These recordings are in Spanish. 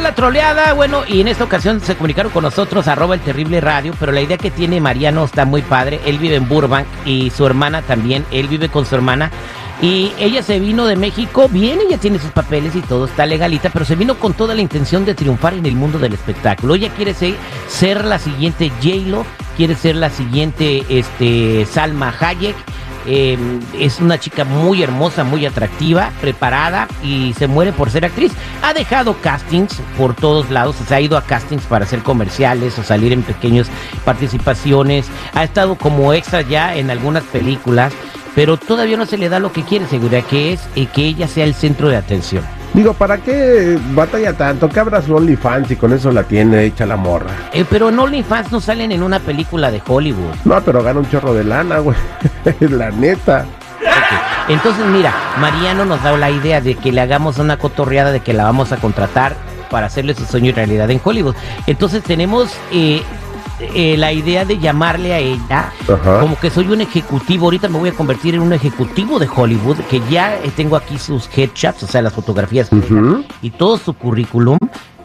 La troleada. Bueno, y en esta ocasión se comunicaron con nosotros, arroba el terrible radio, pero la idea que tiene Mariano está muy padre. Él vive en Burbank y su hermana también. Él vive con su hermana. Y ella se vino de México, bien, ella tiene sus papeles y todo, está legalita, pero se vino con toda la intención de triunfar en el mundo del espectáculo. Ella quiere ser, ser la siguiente J-Lo, quiere ser la siguiente este, Salma Hayek eh, es una chica muy hermosa, muy atractiva, preparada y se muere por ser actriz. Ha dejado castings por todos lados, se ha ido a castings para hacer comerciales o salir en pequeñas participaciones. Ha estado como extra ya en algunas películas, pero todavía no se le da lo que quiere, seguridad, que es eh, que ella sea el centro de atención. Digo, ¿para qué batalla tanto? Que abra su OnlyFans y con eso la tiene hecha la morra. Eh, pero en OnlyFans no salen en una película de Hollywood. No, pero gana un chorro de lana, güey. la neta. Entonces, mira, Mariano nos da la idea de que le hagamos una cotorreada de que la vamos a contratar para hacerle su sueño realidad en Hollywood. Entonces tenemos eh, eh, la idea de llamarle a ella como que soy un ejecutivo. Ahorita me voy a convertir en un ejecutivo de Hollywood, que ya tengo aquí sus headshots, o sea, las fotografías y todo su currículum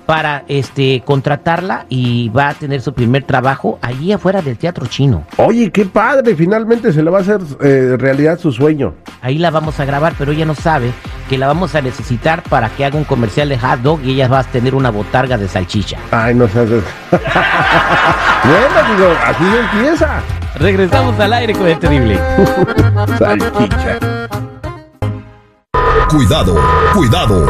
para este contratarla y va a tener su primer trabajo allí afuera del teatro chino. Oye, qué padre, finalmente se le va a hacer eh, realidad su sueño. Ahí la vamos a grabar, pero ella no sabe que la vamos a necesitar para que haga un comercial de hot dog y ella va a tener una botarga de salchicha. Ay, no seas... bueno, digo, así empieza. Regresamos al aire con el terrible. salchicha. Cuidado, cuidado.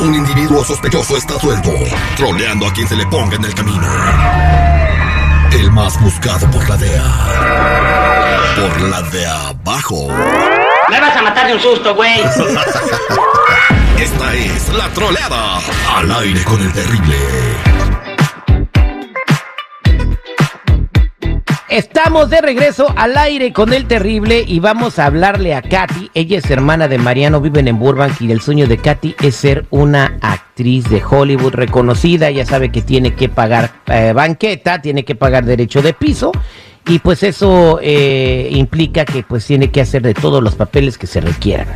Un individuo sospechoso está suelto, troleando a quien se le ponga en el camino. El más buscado por la DEA. Por la de abajo. Me vas a matar de un susto, güey. Esta es la troleada. Al aire con el terrible. Estamos de regreso al aire con el terrible y vamos a hablarle a Katy. Ella es hermana de Mariano, viven en Burbank y el sueño de Katy es ser una actriz de Hollywood reconocida. Ella sabe que tiene que pagar eh, banqueta, tiene que pagar derecho de piso y pues eso eh, implica que pues tiene que hacer de todos los papeles que se requieran.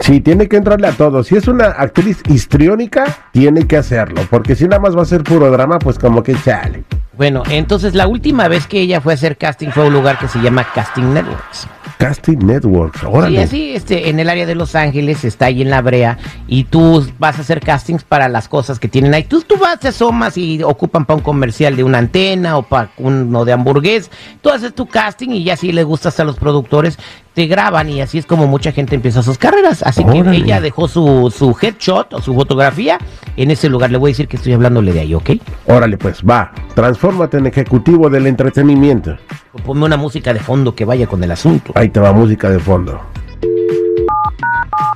Sí, tiene que entrarle a todo. Si es una actriz histriónica, tiene que hacerlo, porque si nada más va a ser puro drama, pues como que chale. Bueno, entonces la última vez que ella fue a hacer casting fue a un lugar que se llama Casting Networks. Casting Networks, órale. Sí, así, este, en el área de Los Ángeles, está ahí en la brea, y tú vas a hacer castings para las cosas que tienen ahí. Tú, tú vas, te asomas y ocupan para un comercial de una antena o para uno de hamburgués. Tú haces tu casting y ya si le gustas a los productores, te graban y así es como mucha gente empieza sus carreras. Así que ella dejó su, su headshot o su fotografía en ese lugar. Le voy a decir que estoy hablándole de ahí, ¿ok? Órale, pues va, transfórmate en ejecutivo del entretenimiento. Ponme una música de fondo que vaya con el asunto. Ahí te va música de fondo.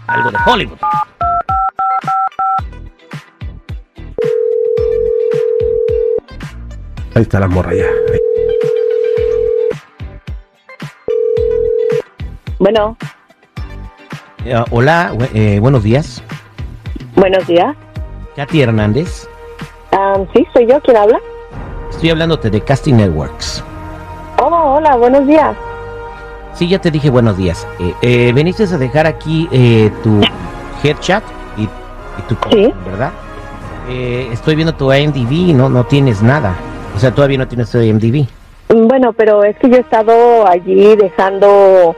Algo de Hollywood. Ahí está la morra ya. Ahí. Bueno, Eh, hola, eh, buenos días. buenos días. Katy Hernández. Sí, soy yo. ¿Quién habla? Estoy hablándote de Casting Networks. Oh, hola, buenos días. Sí, ya te dije buenos días. Eh, eh, veniste a dejar aquí eh, tu headshot y, y tu Sí. ¿verdad? Eh, estoy viendo tu IMDb y no, no tienes nada. O sea, todavía no tienes tu IMDb. Bueno, pero es que yo he estado allí dejando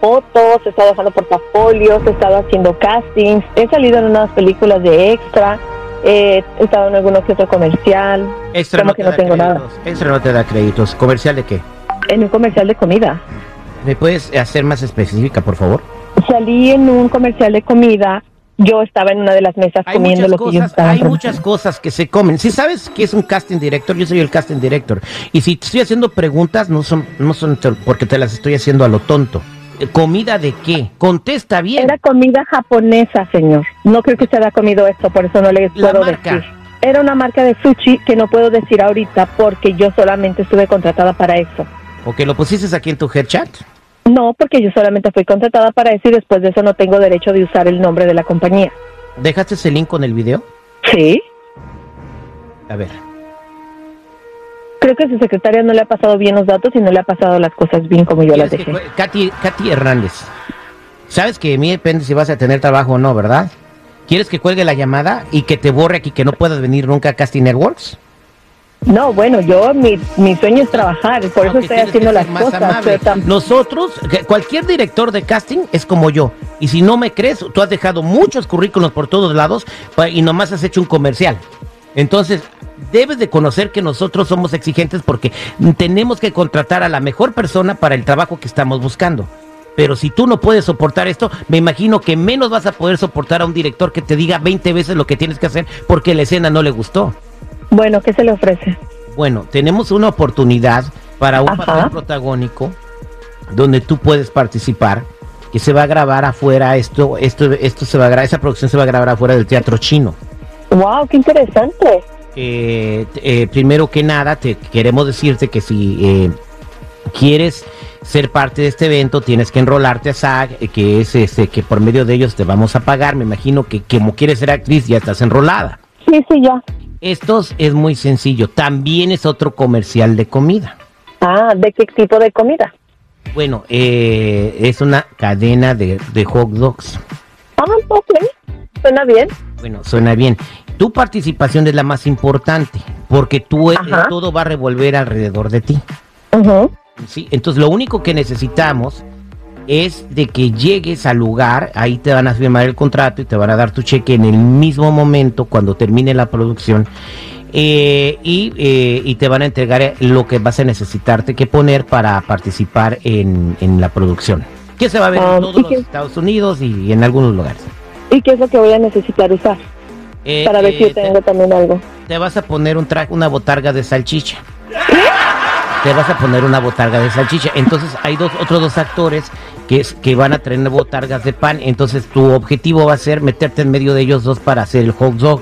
fotos, he estado dejando portafolios, he estado haciendo castings, he salido en unas películas de extra, eh, he estado en alguno que otro comercial, Extra ¿Cómo no que te no da tengo nada? créditos. Extra no te da créditos. ¿Comercial de qué? en un comercial de comida. ¿Me puedes hacer más específica, por favor? Salí en un comercial de comida, yo estaba en una de las mesas Hay comiendo lo que ellos cosas, estaban hay muchas cosas que se comen. Si sabes que es un casting director, yo soy el casting director. Y si te estoy haciendo preguntas, no son, no son porque te las estoy haciendo a lo tonto. ¿Comida de qué? Contesta bien. Era comida japonesa, señor. No creo que usted haya comido esto, por eso no le puedo marca. decir. Era una marca de sushi que no puedo decir ahorita porque yo solamente estuve contratada para eso. ¿O que lo pusiste aquí en tu headchat? No, porque yo solamente fui contratada para eso y después de eso no tengo derecho de usar el nombre de la compañía. ¿Dejaste ese link con el video? Sí. A ver. Creo que su secretaria no le ha pasado bien los datos y no le ha pasado las cosas bien como yo las ¿Quieres que dejé. Katy, Katy Hernández. Sabes que de mí depende si vas a tener trabajo o no, ¿verdad? ¿Quieres que cuelgue la llamada y que te borre aquí que no puedas venir nunca a Casting Networks? No, bueno, yo mi, mi sueño es trabajar, por eso estoy haciendo las cosas. Nosotros, cualquier director de casting es como yo. Y si no me crees, tú has dejado muchos currículos por todos lados y nomás has hecho un comercial. Entonces, debes de conocer que nosotros somos exigentes porque tenemos que contratar a la mejor persona para el trabajo que estamos buscando. Pero si tú no puedes soportar esto, me imagino que menos vas a poder soportar a un director que te diga 20 veces lo que tienes que hacer porque la escena no le gustó. Bueno, ¿qué se le ofrece? Bueno, tenemos una oportunidad para un Ajá. papel protagónico donde tú puedes participar, que se va a grabar afuera, esto, esto, esto se va a grabar, esa producción se va a grabar afuera del teatro chino. Wow, qué interesante. Eh, eh, primero que nada, te queremos decirte que si eh, quieres ser parte de este evento, tienes que enrolarte a SAG, eh, que es este, que por medio de ellos te vamos a pagar. Me imagino que como quieres ser actriz, ya estás enrolada. Sí, sí, ya. Esto es muy sencillo. También es otro comercial de comida. Ah, ¿de qué tipo de comida? Bueno, eh, es una cadena de, de hot dogs. Ah, ok. Suena bien. Bueno, suena bien. Tu participación es la más importante, porque tú eh, todo va a revolver alrededor de ti. ¿sí? Entonces, lo único que necesitamos es de que llegues al lugar, ahí te van a firmar el contrato y te van a dar tu cheque en el mismo momento cuando termine la producción. eh, y, eh, y te van a entregar lo que vas a necesitarte que poner para participar en, en la producción. Que se va a ver Ah, en todos ¿y los qué? Estados Unidos y en algunos lugares. ¿Y qué es lo que voy a necesitar usar? Eh, Para ver si yo tengo también algo. te, te vas a poner un traje, una botarga de salchicha. Te vas a poner una botarga de salchicha. Entonces hay dos, otros dos actores que, es- que van a traer botargas de pan. Entonces tu objetivo va a ser meterte en medio de ellos dos para hacer el hot dog.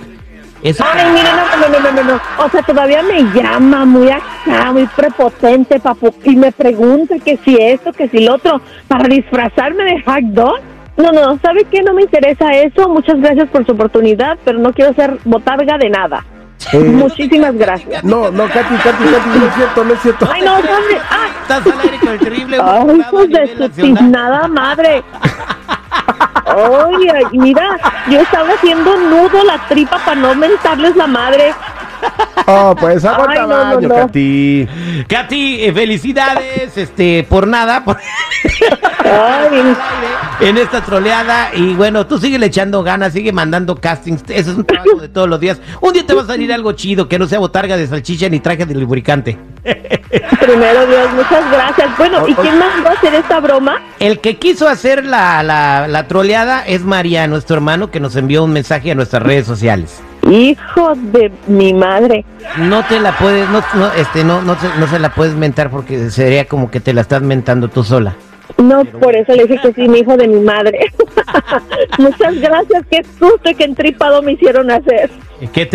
Eso Ay, mira, no, no, no, no, no, no. O sea, todavía me llama muy acá, muy prepotente, papu, y me pregunta que si esto, que si lo otro, para disfrazarme de hack dog. No, no, ¿sabe qué? No me interesa eso. Muchas gracias por su oportunidad, pero no quiero ser botarga de nada. Eh, Muchísimas gracias. no, no, Katy, Katy, Katy, no es cierto, no es cierto. Ay, no, ¿dónde? ¡Ah! Estás al aire con el terrible. Ay, hijos de su tiznada madre. Oye, mira, yo estaba haciendo nudo la tripa para no mentarles la madre. Oh, pues aguanta Ay, no, no, baño, no. Katy. Katy, eh, felicidades, este, por nada, por- Ay, en esta troleada. Y bueno, tú sigue echando ganas, sigue mandando castings. Eso es un trabajo de todos los días. Un día te va a salir algo chido, que no sea botarga de salchicha ni traje de lubricante. primero Dios, muchas gracias. Bueno, ¿y quién más va a hacer esta broma? El que quiso hacer la, la, la troleada es María, nuestro hermano, que nos envió un mensaje a nuestras redes sociales. Hijo de mi madre. No te la puedes, no, no, este, no, no, se, no se la puedes mentar porque sería como que te la estás mentando tú sola. No, por eso le dije que sí, mi hijo de mi madre. muchas gracias, qué susto y qué entripado me hicieron hacer. Que te